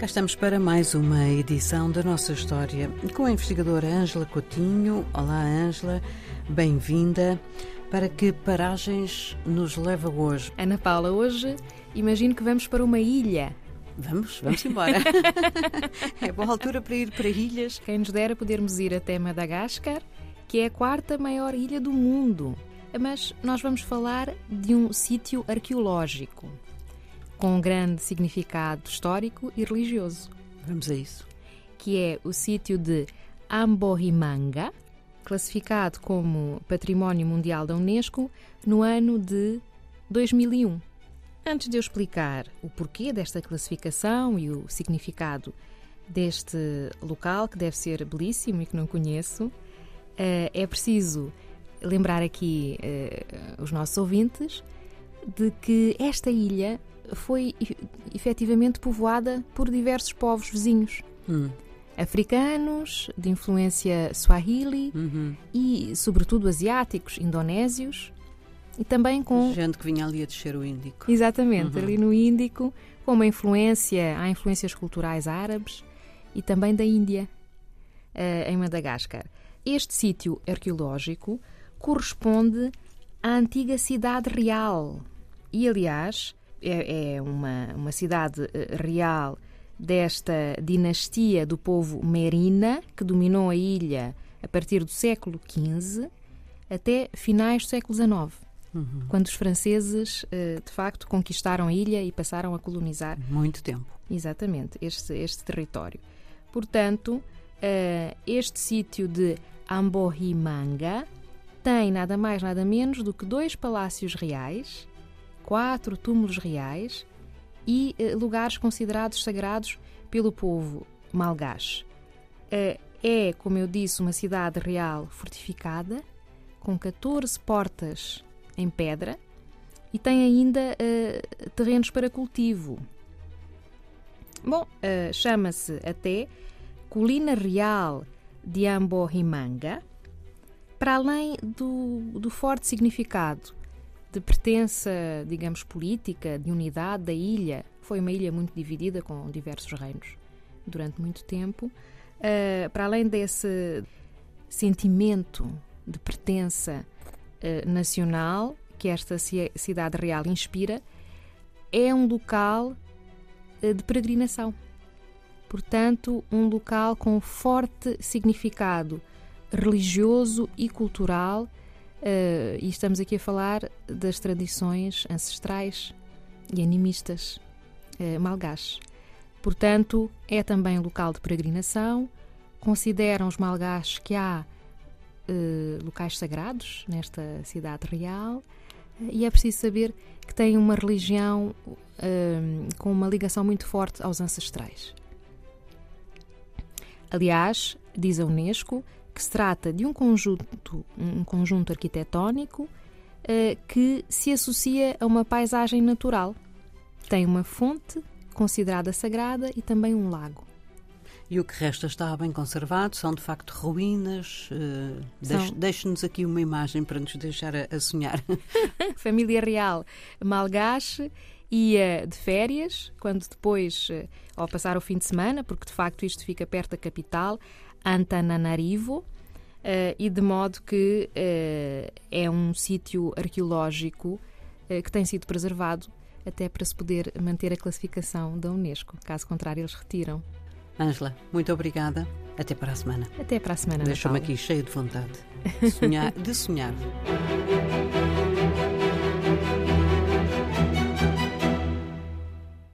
Cá estamos para mais uma edição da nossa história com a investigadora Ângela Coutinho. Olá, Ângela, bem-vinda. Para que paragens nos leva hoje? Ana Paula, hoje imagino que vamos para uma ilha. Vamos, vamos embora. é boa altura para ir para ilhas. Quem nos dera podermos ir até Madagascar, que é a quarta maior ilha do mundo. Mas nós vamos falar de um sítio arqueológico com um grande significado histórico e religioso. Vamos a isso. Que é o sítio de Ambohimanga, classificado como Património Mundial da Unesco no ano de 2001. Antes de eu explicar o porquê desta classificação e o significado deste local, que deve ser belíssimo e que não conheço, eh, é preciso lembrar aqui eh, os nossos ouvintes de que esta ilha foi efetivamente povoada por diversos povos vizinhos. Hum. Africanos, de influência swahili Uhum. e, sobretudo, asiáticos, indonésios e também com. Gente que vinha ali a descer o Índico. Exatamente, Uhum. ali no Índico, com uma influência, há influências culturais árabes e também da Índia, eh, em Madagascar. Este sítio arqueológico corresponde à antiga cidade real e, aliás, é, é uma, uma cidade eh, real desta dinastia do povo Merina, que dominou a ilha a partir do século XV até finais do século XIX Uhum. quando os franceses, eh, de facto, conquistaram a ilha e passaram a colonizar Muito tempo. exatamente este, este território. Portanto, eh, este sítio de Ambohimanga tem nada mais, nada menos do que dois palácios reais, quatro túmulos reais e eh, lugares considerados sagrados pelo povo malgache. Eh, é, como eu disse, uma cidade real fortificada, com 14 portas em pedra e tem ainda eh, terrenos para cultivo. Bom, chama-se até Colina Real de Ambohimanga, para além do, do forte significado de pertença, digamos, política, de unidade da ilha. Foi uma ilha muito dividida com diversos reinos durante muito tempo. eh, para além desse sentimento de pertença eh, nacional que esta ci- cidade real inspira, é um local eh, de peregrinação. Portanto, um local com forte significado religioso e cultural, eh, e estamos aqui a falar das tradições ancestrais e animistas eh, malgaches. Portanto, é também local de peregrinação. Consideram os malgaches que há eh, locais sagrados nesta cidade real e é preciso saber que tem uma religião com uma ligação muito forte aos ancestrais. Aliás, diz a Unesco que se trata de um conjunto, um conjunto arquitetónico eh, que se associa a uma paisagem natural. Tem uma fonte considerada sagrada e também um lago. E o que resta está bem conservado, são de facto ruínas. eh, Deixe-nos aqui uma imagem para nos deixar a, a sonhar. família real malgache ia de férias, quando depois, eh, ao passar o fim de semana, porque de facto isto fica perto da capital, Antananarivo, eh, e de modo que eh, é um sítio arqueológico que tem sido preservado até para se poder manter a classificação da Unesco. Caso contrário, eles retiram. Ângela, muito obrigada. Até para a semana. Até para a semana. Natal. aqui cheio de vontade de sonhar. De sonhar.